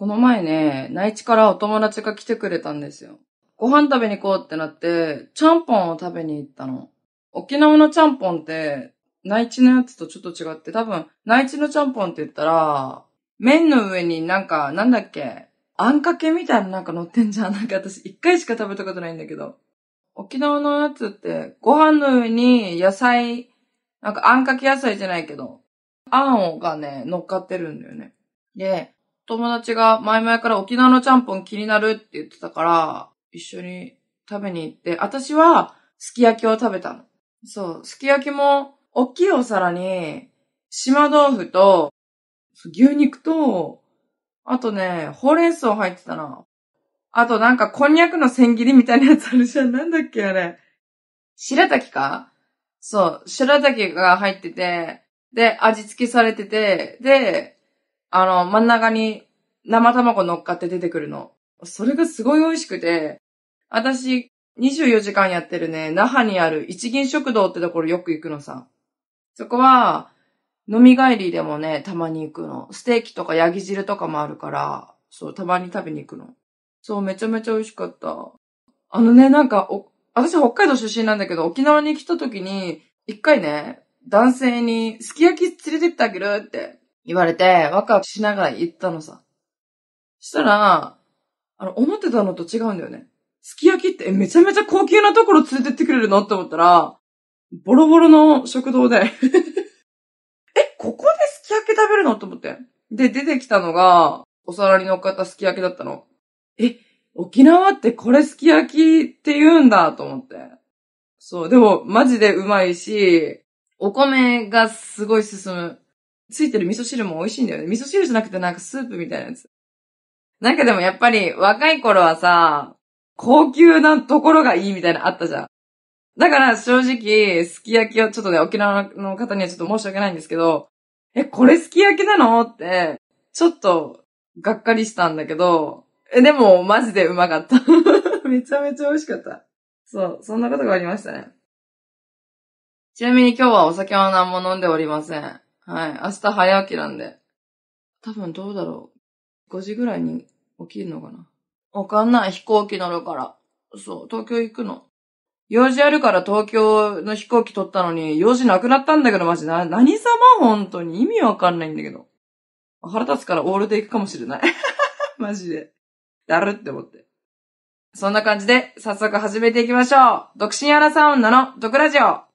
この前ね、内地からお友達が来てくれたんですよ。ご飯食べに行こうってなって、ちゃんぽんを食べに行ったの。沖縄のちゃんぽんって、内地のやつとちょっと違って、多分、内地のちゃんぽんって言ったら、麺の上になんか、なんだっけ、あんかけみたいななんか乗ってんじゃん。なんか私一回しか食べたことないんだけど。沖縄のやつって、ご飯の上に野菜、なんかあんかけ野菜じゃないけど、あんがね、乗っかってるんだよね。で、友達が前々から沖縄のちゃんぽん気になるって言ってたから、一緒に食べに行って、私はすき焼きを食べたの。そう、すき焼きも、大きいお皿に、島豆腐と、牛肉と、あとね、ほうれん草入ってたな。あとなんかこんにゃくの千切りみたいなやつあるじゃん。なんだっけあれ。白滝か？そう、白滝が入ってて、で、味付けされてて、で、あの、真ん中に生卵乗っかって出てくるの。それがすごい美味しくて、私、24時間やってるね、那覇にある一銀食堂ってところよく行くのさ。そこは、飲み帰りでもね、たまに行くの。ステーキとかヤギ汁とかもあるから、そう、たまに食べに行くの。そう、めちゃめちゃ美味しかった。あのね、なんか、お、私北海道出身なんだけど、沖縄に来た時に、一回ね、男性に、すき焼き連れてってあげるって言われて、ワクワクしながら行ったのさ。したら、あの、思ってたのと違うんだよね。すき焼きってめちゃめちゃ高級なところ連れてってくれるのって思ったら、ボロボロの食堂で え、ここですき焼き食べるのと思って。で、出てきたのが、お皿に乗っかったすき焼きだったの。え、沖縄ってこれすき焼きって言うんだと思って。そう、でもマジでうまいし、お米がすごい進む。ついてる味噌汁も美味しいんだよね。味噌汁じゃなくてなんかスープみたいなやつ。なんかでもやっぱり若い頃はさ、高級なところがいいみたいなあったじゃん。だから正直、すき焼きをちょっとね、沖縄の方にはちょっと申し訳ないんですけど、え、これすき焼きなのって、ちょっと、がっかりしたんだけど、え、でも、マジでうまかった。めちゃめちゃ美味しかった。そう、そんなことがありましたね。ちなみに今日はお酒は何も飲んでおりません。はい。明日早起きなんで。多分どうだろう。5時ぐらいに起きるのかな。わかんない。飛行機乗るから。そう、東京行くの。用事あるから東京の飛行機取ったのに、用事なくなったんだけど、マジな、何様？本当に意味わかんないんだけど。腹立つからオールで行くかもしれない。マジで。だるって思って。そんな感じで、早速始めていきましょう。独身アラサー女の毒ラジオ。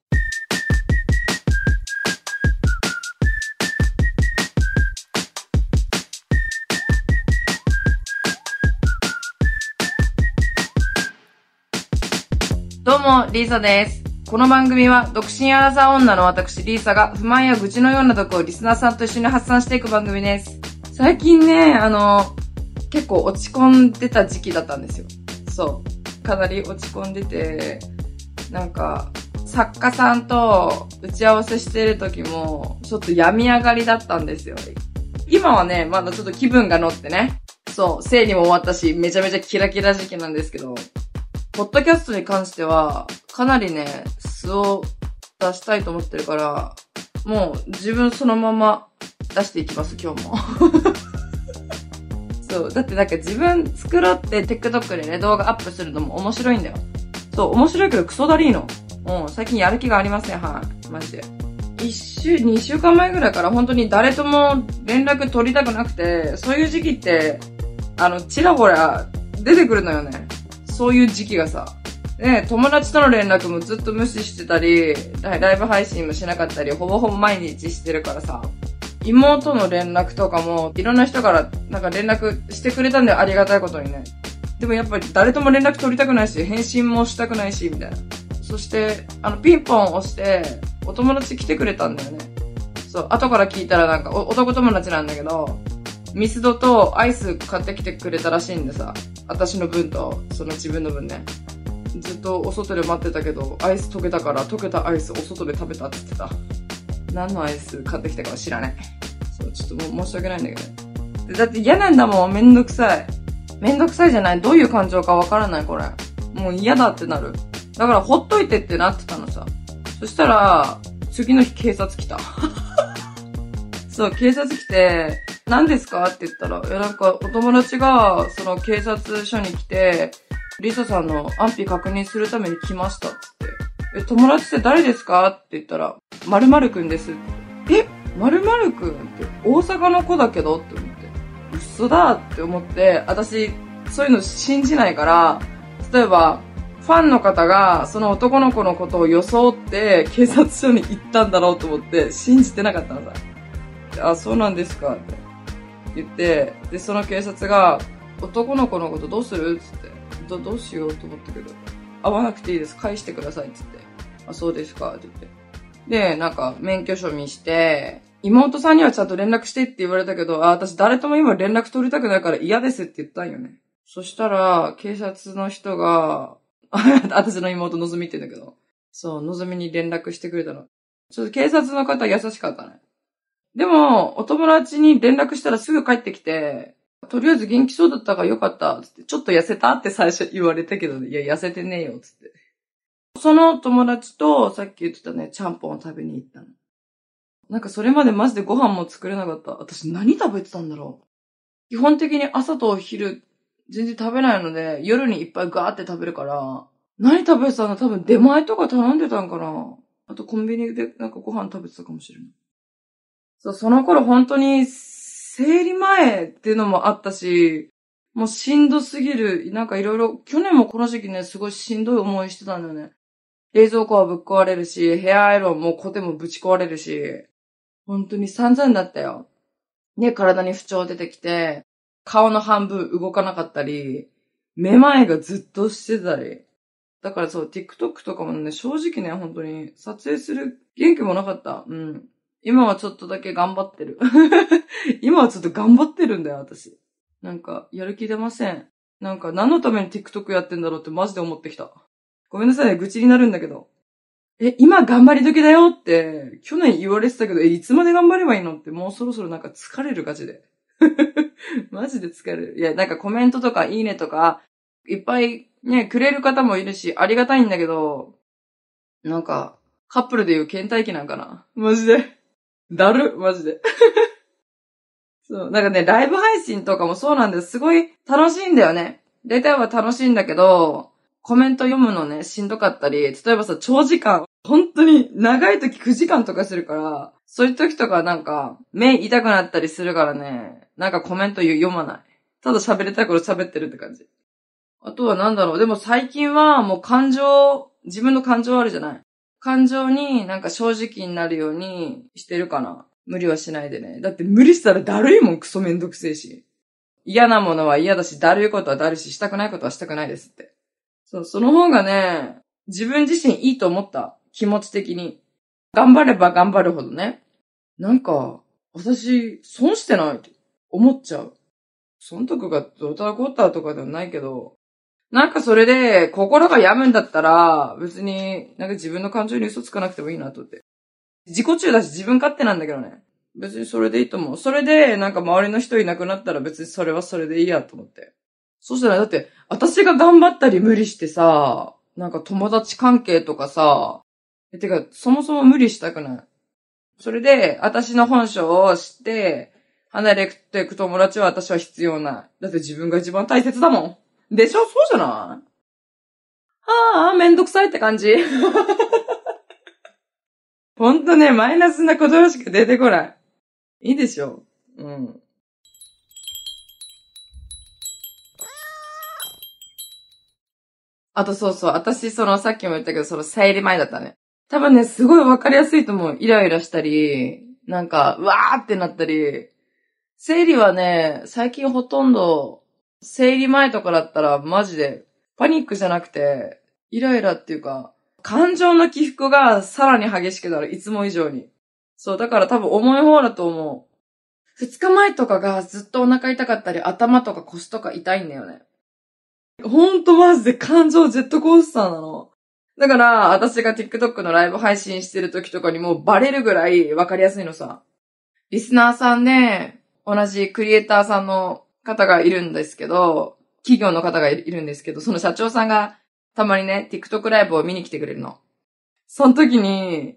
どうも、リーサです。この番組は、独身アラサー女の私、リーサが、不満や愚痴のような毒をリスナーさんと一緒に発散していく番組です。最近ね、あの、結構落ち込んでた時期だったんですよ。そう。かなり落ち込んでて、なんか、作家さんと打ち合わせしてる時も、ちょっと病み上がりだったんですよ。今はね、まだちょっと気分が乗ってね。そう、生理も終わったし、めちゃめちゃキラキラ時期なんですけど、ポッドキャストに関しては、かなりね、素を出したいと思ってるから、もう自分そのまま出していきます、今日も。そう。だってなんか自分作ろうって TikTok でね、動画アップするのも面白いんだよ。そう、面白いけどクソだりーの。うん、最近やる気がありません、はい。マジで。一週、二週間前ぐらいから本当に誰とも連絡取りたくなくて、そういう時期って、あの、ちらほら出てくるのよね。そういう時期がさ、ね、友達との連絡もずっと無視してたり、ライブ配信もしなかったり、ほぼほぼ毎日してるからさ、妹の連絡とかも、いろんな人からなんか連絡してくれたんでありがたいことにね。でもやっぱり誰とも連絡取りたくないし、返信もしたくないし、みたいな。そして、あの、ピンポン押して、お友達来てくれたんだよね。そう、後から聞いたらなんか、男友達なんだけど、ミスドとアイス買ってきてくれたらしいんでさ、私の分と、その自分の分ね。ずっとお外で待ってたけど、アイス溶けたから溶けたアイスお外で食べたって言ってた。何のアイス買ってきたかは知らない。そう、ちょっともう申し訳ないんだけど。だって嫌なんだもん、めんどくさい。めんどくさいじゃないどういう感情かわからない、これ。もう嫌だってなる。だからほっといてってなってたのさ。そしたら、次の日警察来た。そう、警察来て、何ですか？って言ったら、いや、なんか、お友達が、その警察署に来て、リサさんの安否確認するために来ましたっつって。え、友達って誰ですか？って言ったら、〇〇くんです。え、〇〇くんって大阪の子だけど？って思って。嘘だって思って、私、そういうの信じないから、例えば、ファンの方がその男の子のことを装って警察署に行ったんだろうと思って信じてなかったのさ。あ、そうなんですか？って言って、で、その警察が、男の子のことどうする？つって、ど、どうしようと思ったけど、会わなくていいです。返してください。つって。あ、そうですか。って言って。で、なんか、免許証見して、妹さんにはちゃんと連絡してって言われたけど、あ、私誰とも今連絡取りたくないから嫌ですって言ったんよね。そしたら、警察の人が、私の妹のぞみって言うんだけど、そう、のぞみに連絡してくれたの。ちょっと警察の方優しかったね。でも、お友達に連絡したらすぐ帰ってきて、とりあえず元気そうだったからよかった、つって、ちょっと痩せたって最初言われたけど、ねいや、痩せてねえよ、つって。その友達と、さっき言ってたね、ちゃんぽんを食べに行ったの。なんかそれまでマジでご飯も作れなかった。私何食べてたんだろう。基本的に朝と昼、全然食べないので、夜にいっぱいガーって食べるから、何食べてたの多分出前とか頼んでたんかなあとコンビニでなんかご飯食べてたかもしれない。そう、その頃本当に、生理前っていうのもあったし、もうしんどすぎる。なんかいろいろ、去年もこの時期ね、すごいしんどい思いしてたんだよね。冷蔵庫はぶっ壊れるし、ヘアアイロンもコテもぶち壊れるし、本当に散々だったよ。ね、体に不調出てきて、顔の半分動かなかったり、めまいがずっとしてたり。だからそう、TikTok とかもね、正直ね、本当に撮影する元気もなかった。うん。今はちょっとだけ頑張ってる。今はちょっと頑張ってるんだよ、私。なんか、やる気出ません。なんか、何のために TikTok やってんだろうってマジで思ってきた。ごめんなさい、愚痴になるんだけど。え、今頑張り時だよって、去年言われてたけど、え、いつまで頑張ればいいのって、もうそろそろなんか疲れるガチで。マジで疲れる。いや、なんかコメントとかいいねとか、いっぱいね、くれる方もいるし、ありがたいんだけど、なんか、カップルでいう倦怠期なんかなマジで。だる、マジで。そう。なんかね、ライブ配信とかもそうなんです。すごい楽しいんだよね。大体は楽しいんだけど、コメント読むのね、しんどかったり、例えばさ、長時間、本当に長い時9時間とかするから、そういう時とかなんか、目痛くなったりするからね、なんかコメント読まない。ただ喋りたいこと喋ってるって感じ。あとはなんだろう。でも最近はもう感情、自分の感情あるじゃない。感情になんか正直になるようにしてるかな。無理はしないでね。だって無理したらだるいもん、クソめんどくせえし。嫌なものは嫌だし、だるいことはだるし、したくないことはしたくないですって。そう、その方がね、自分自身いいと思った。気持ち的に。頑張れば頑張るほどね。なんか、私、損してないって思っちゃう。損得がどうたらこったとかではないけど、なんかそれで、心が病むんだったら、別に、なんか自分の感情に嘘つかなくてもいいなと思って。自己中だし自分勝手なんだけどね。別にそれでいいと思う。それで、なんか周りの人いなくなったら別にそれはそれでいいやと思って。そしたら、だって、私が頑張ったり無理してさ、なんか友達関係とかさ、え、てか、そもそも無理したくない。それで、私の本性を知って、離れていく友達は私は必要ない。だって自分が一番大切だもん。でしょ？そうじゃない？ああ、めんどくさいって感じ。ほんとね、マイナスな言葉しか出てこない。いいでしょ？うん。あとそうそう、私そのさっきも言ったけど、その生理前だったね。多分ね、すごいわかりやすいと思う。イライラしたり、なんか、うわーってなったり。生理はね、最近ほとんど生理前とかだったらマジでパニックじゃなくて、イライラっていうか、感情の起伏がさらに激しくなる、いつも以上に。そう、だから多分重い方だと思う。二日前とかがずっとお腹痛かったり、頭とか腰とか痛いんだよね。ほんとマジで感情ジェットコースターなの。だから、私が TikTok のライブ配信してる時とかにもバレるぐらいわかりやすいのさ。リスナーさんで、同じクリエイターさんの方がいるんですけど、企業の方がいるんですけど、その社長さんがたまにね、TikTok ライブを見に来てくれるの。その時に、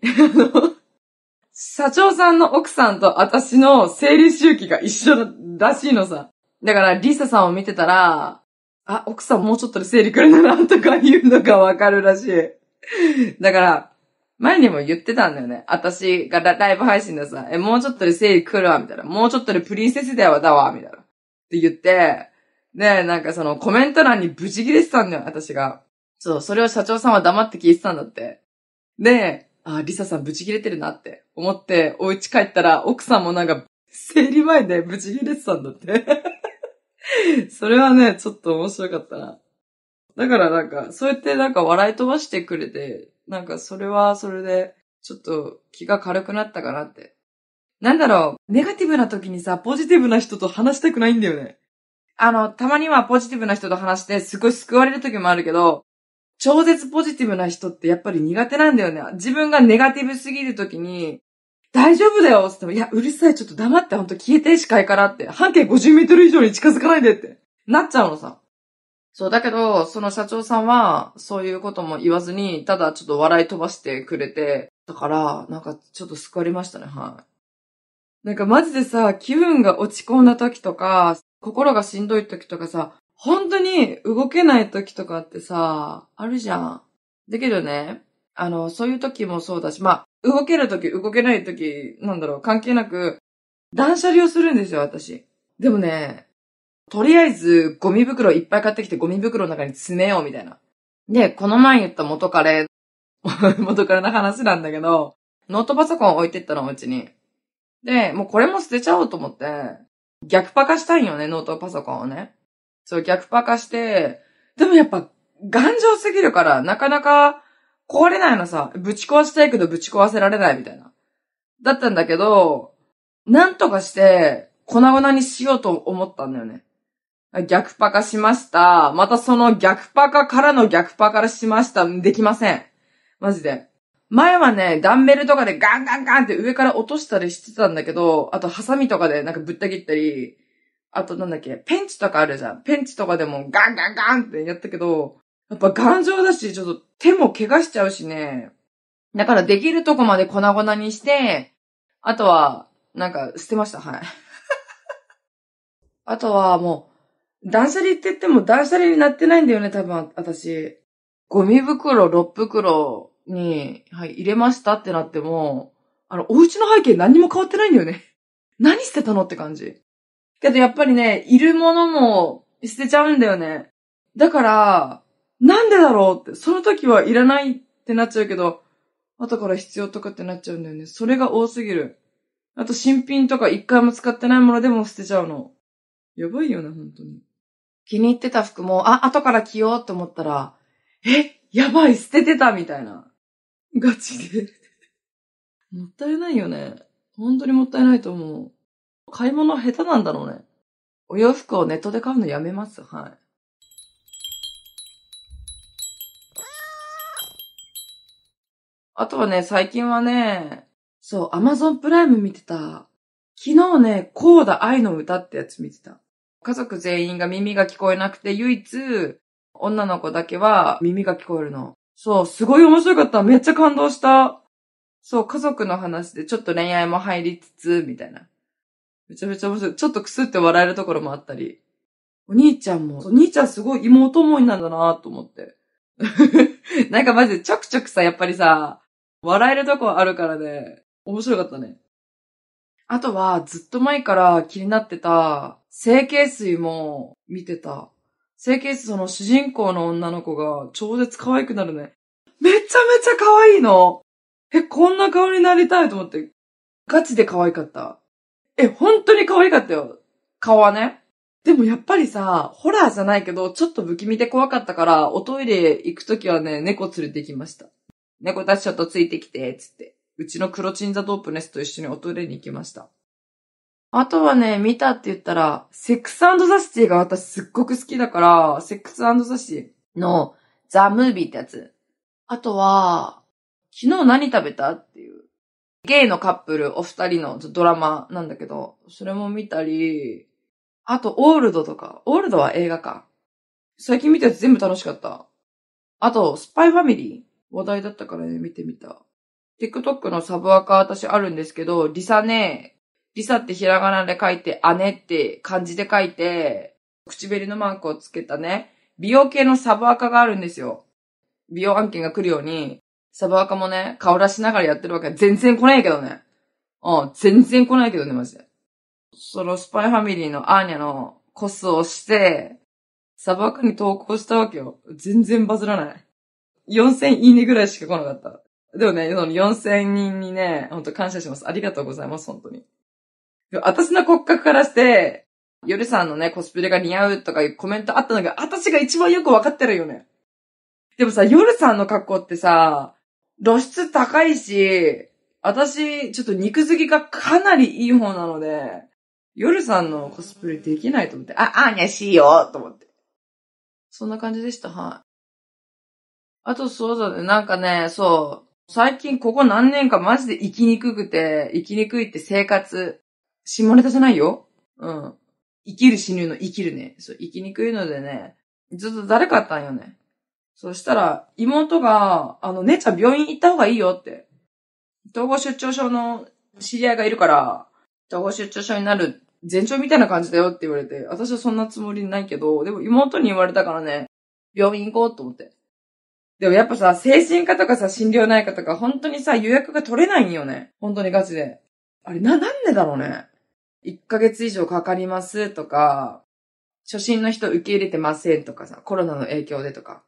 社長さんの奥さんと私の生理周期が一緒らしいのさ。だから、リサさんを見てたら、あ、奥さんもうちょっとで生理来るんだな、とか言うのがわかるらしい。だから、前にも言ってたんだよね。私がラライブ配信でさ、え、もうちょっとで生理来るわ、みたいな。もうちょっとでプリンセスだよ、だわ、みたいな。って言って、で、なんかそのコメント欄にブチ切れてたんだよ、私が。そう、それを社長さんは黙って聞いてたんだって。で、あ、リサさんブチ切れてるなって思って、お家帰ったら、奥さんもなんか、生理前でブチ切れてたんだって。それはね、ちょっと面白かったな。だからなんか、そうやってなんか笑い飛ばしてくれて、なんかそれはそれで、ちょっと気が軽くなったかなって。なんだろう、ネガティブな時にさ、ポジティブな人と話したくないんだよね。あの、たまにはポジティブな人と話して、すごい救われる時もあるけど、超絶ポジティブな人ってやっぱり苦手なんだよね。自分がネガティブすぎる時に、大丈夫だよってっても、いや、うるさい、ちょっと黙って、ほんと消えて、視界からって。半径50メートル以上に近づかないでって。なっちゃうのさ。そう、だけど、その社長さんは、そういうことも言わずに、ただちょっと笑い飛ばしてくれて、だから、なんかちょっと救われましたね、はい。なんかマジでさ、気分が落ち込んだ時とか、心がしんどい時とかさ、本当に動けない時とかってさ、あるじゃん。だけどね、あの、そういう時もそうだし、まあ、動ける時、動けない時、なんだろう、関係なく、断捨離をするんですよ、私。でもね、とりあえず、ゴミ袋いっぱい買ってきて、ゴミ袋の中に詰めよう、みたいな。で、この前言った元彼、元彼の話なんだけど、ノートパソコン置いてったの、うちに。で、もうこれも捨てちゃおうと思って、逆パカしたいんよね、ノートパソコンをね。そう、逆パカして、でもやっぱ、頑丈すぎるから、なかなか壊れないのさ。ぶち壊したいけどぶち壊せられないみたいな。だったんだけど、なんとかして、粉々にしようと思ったんだよね。逆パカしました。またその逆パカからの逆パカからしました。できません。マジで。前はね、ダンベルとかでガンガンガンって上から落としたりしてたんだけど、あとハサミとかでなんかぶった切ったり、あとなんだっけ、ペンチとかあるじゃん。ペンチとかでもガンガンガンってやったけど、やっぱ頑丈だし、ちょっと手も怪我しちゃうしね。だからできるとこまで粉々にして、あとは、なんか捨てました、はい。あとはもう、断捨離って言っても断捨離になってないんだよね、多分私。ゴミ袋6袋に、はい、入れましたってなっても、あの、お家の背景何にも変わってないんだよね。何捨てたのって感じ。けどやっぱりね、いるものも捨てちゃうんだよね。だから、なんでだろうって、その時はいらないってなっちゃうけど、後から必要とかってなっちゃうんだよね。それが多すぎる。あと新品とか一回も使ってないものでも捨てちゃうの。やばいよね、本当に。気に入ってた服も、あ、後から着ようって思ったら、え、やばい、捨ててたみたいな。ガチで。もったいないよね。本当にもったいないと思う。買い物下手なんだろうね。お洋服をネットで買うのやめます。はい。あとはね、最近はね、そう、アマゾンプライム見てた。昨日ね、コーダ愛の歌ってやつ見てた。家族全員が耳が聞こえなくて、唯一、女の子だけは耳が聞こえるの。そう、すごい面白かった。めっちゃ感動した。そう、家族の話でちょっと恋愛も入りつつ、みたいな。めちゃめちゃ面白い。ちょっとくすって笑えるところもあったり。お兄ちゃんも、お兄ちゃんすごい妹思いなんだなと思って。なんかマジでちょくちょくさ、やっぱりさ、笑えるとこあるからね、面白かったね。あとは、ずっと前から気になってた、整形水も見てた。整形水その主人公の女の子が超絶可愛くなるね。めちゃめちゃ可愛いの。え、こんな顔になりたいと思って。ガチで可愛かった。え、本当に可愛かったよ。顔はね。でもやっぱりさ、ホラーじゃないけど、ちょっと不気味で怖かったから、おトイレ行くときはね、猫連れてきました。猫たちちょっとついてきて、つって。うちの黒チンザドープネスと一緒におトイレに行きました。あとはね、見たって言ったら、セックスザシティが私すっごく好きだから、セックスザシティのザ・ムービーってやつ。あとは、昨日何食べたっていう。ゲイのカップルお二人のドラマなんだけど、それも見たり、あと、オールドとか。オールドは映画か。最近見たやつ全部楽しかった。あと、スパイファミリー話題だったからね、見てみた。TikTok のサブアカ私あるんですけど、リサね、リサってひらがなで書いて、姉って漢字で書いて、唇のマークをつけたね、美容系のサブアカがあるんですよ。美容案件が来るように、サブアカもね、顔出しながらやってるわけ。全然来ないけどね。うん、全然来ないけどね、マジで。そのスパイファミリーのアーニャのコスをして、サブアカに投稿したわけよ。全然バズらない。4000いいねぐらいしか来なかった。でもね、その4000人にね、ほんと感謝します。ありがとうございます、本当に。私の骨格からして、夜さんのね、コスプレが似合うとかいうコメントあったのが、私が一番よくわかってるよね。でもさ、夜さんの格好ってさ、露出高いし、私、ちょっと肉付きがかなりいい方なので、夜さんのコスプレできないと思って、あ、あーにゃしいよと思って。そんな感じでした、はい。あとそうだね、なんかね、そう、最近ここ何年かマジで生きにくくて、生きにくいって生活、下ネタじゃないようん。生きる死ぬの生きるね。そう、生きにくいのでね、ずっと誰かあったんよね。そしたら、妹が、あの、姉ちゃん病院行った方がいいよって。統合出張症の知り合いがいるから、統合出張症になる前兆みたいな感じだよって言われて、私はそんなつもりないけど、でも妹に言われたからね、病院行こうと思って。でもやっぱさ、精神科とかさ、心療内科とか、本当にさ、予約が取れないんよね。本当にガチで。あれ、な、なんでだろうね。1ヶ月以上かかりますとか、初心の人受け入れてませんとかさ、コロナの影響でとか。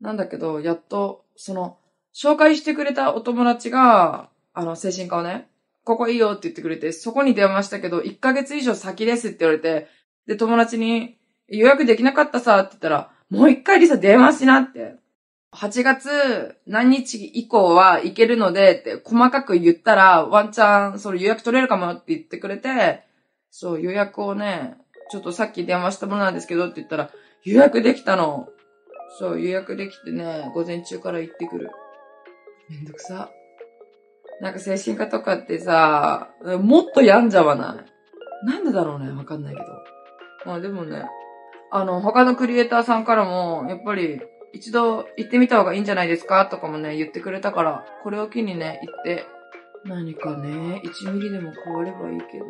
なんだけど、やっと、その、紹介してくれたお友達が、あの、精神科をね、ここいいよって言ってくれて、そこに電話したけど、1ヶ月以上先ですって言われて、で、友達に、予約できなかったさって言ったら、もう一回リサ電話しなって。8月何日以降は行けるのでって細かく言ったら、ワンチャン、それ予約取れるかもって言ってくれて、そう、予約をね、ちょっとさっき電話したものなんですけどって言ったら、予約できたの。そう、予約できてね、午前中から行ってくる。めんどくさ。なんか精神科とかってさ、もっと病んじゃわない？なんでだろうねわかんないけど。まあでもね、あの、他のクリエイターさんからも、やっぱり、一度行ってみた方がいいんじゃないですかとかもね、言ってくれたから、これを機にね、行って、何かね、1ミリでも変わればいいけど。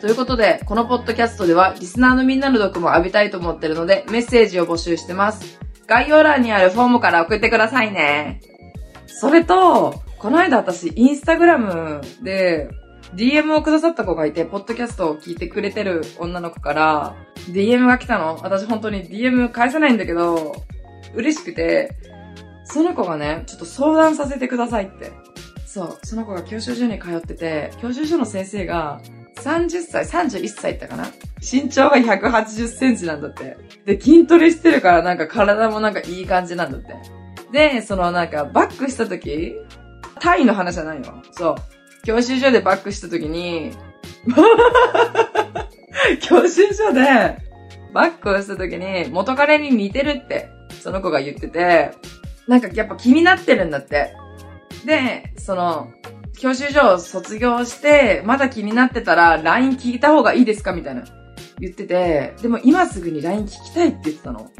ということで、このポッドキャストでは、リスナーのみんなの毒も浴びたいと思ってるので、メッセージを募集してます。概要欄にあるフォームから送ってくださいね。それと、この間私、インスタグラムで、DM をくださった子がいて、ポッドキャストを聞いてくれてる女の子から、DM が来たの。私本当に DM 返せないんだけど、嬉しくて、その子がね、ちょっと相談させてくださいって。そう、その子が教習所に通ってて、教習所の先生が、30歳、31歳ってかな？身長が180センチなんだって。で、筋トレしてるからなんか体もなんかいい感じなんだって。で、そのなんかバックした時タイの話じゃないよ。そう。教習所でバックした時に 教習所でバックをした時に元彼に似てるって、その子が言ってて、なんかやっぱ気になってるんだって。で、その、教習所を卒業して、まだ気になってたら LINE 聞いた方がいいですかみたいな言ってて、でも今すぐに LINE 聞きたいって言ってたの。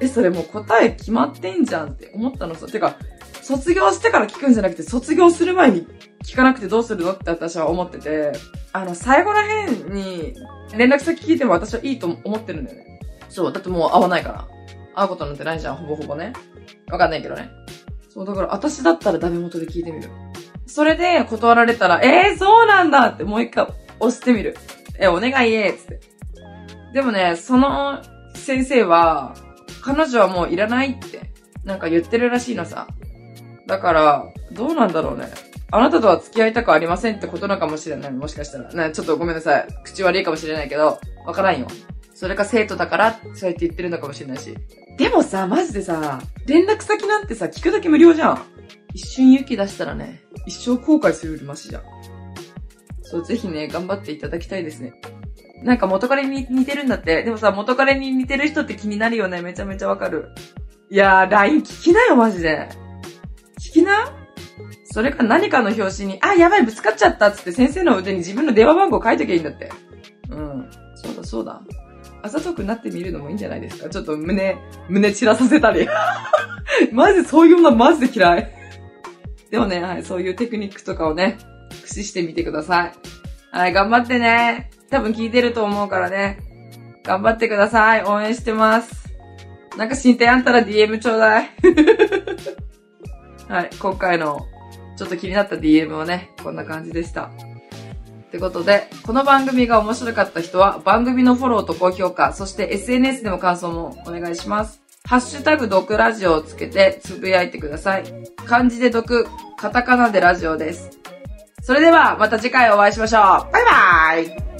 え、それもう答え決まってんじゃんって思ったのさ。てか、卒業してから聞くんじゃなくて、卒業する前に聞かなくてどうするのって私は思ってて、あの、最後らへんに連絡先聞いても私はいいと思ってるんだよね。そう、だってもう会わないから。会うことなんてないじゃん、ほぼほぼね。わかんないけどね。そう、だから私だったらダメ元で聞いてみる。それで断られたら、えー、そうなんだってもう一回押してみる。え、お願いえーつって。でもね、その先生は、彼女はもういらないって、なんか言ってるらしいのさ。だから、どうなんだろうね。あなたとは付き合いたくありませんってことなのかもしれない。もしかしたら。ね、ちょっとごめんなさい。口悪いかもしれないけど、わからんよ。それか生徒だから、そうやって言ってるのかもしれないし。でもさ、マジでさ、連絡先なんてさ、聞くだけ無料じゃん。一瞬勇気出したらね、一生後悔するよりマシじゃん。そう、ぜひね、頑張っていただきたいですね。なんか元彼に似てるんだって。でもさ、元彼に似てる人って気になるよね。めちゃめちゃわかる。いやー、LINE 聞きなよ、マジで。聞きなそれか何かの表紙に、あ、やばい、ぶつかっちゃったっつって先生の腕に自分の電話番号書いときゃいいんだって。うん。そうだ、そうだ。朝トークになってみるのもいいんじゃないですかちょっと胸、胸散らさせたり。マジそういうのマジで嫌い。でもね、はい、そういうテクニックとかをね、駆使してみてください。はい、頑張ってね。多分聞いてると思うからね。頑張ってください。応援してます。なんか進展あったら DM ちょうだい。はい、今回のちょっと気になった DM はね、こんな感じでした。ってことで、この番組が面白かった人は番組のフォローと高評価、そして SNS でも感想もお願いします。ハッシュタグ毒ラジオをつけてつぶやいてください。漢字で毒、カタカナでラジオです。それではまた次回お会いしましょう。バイバーイ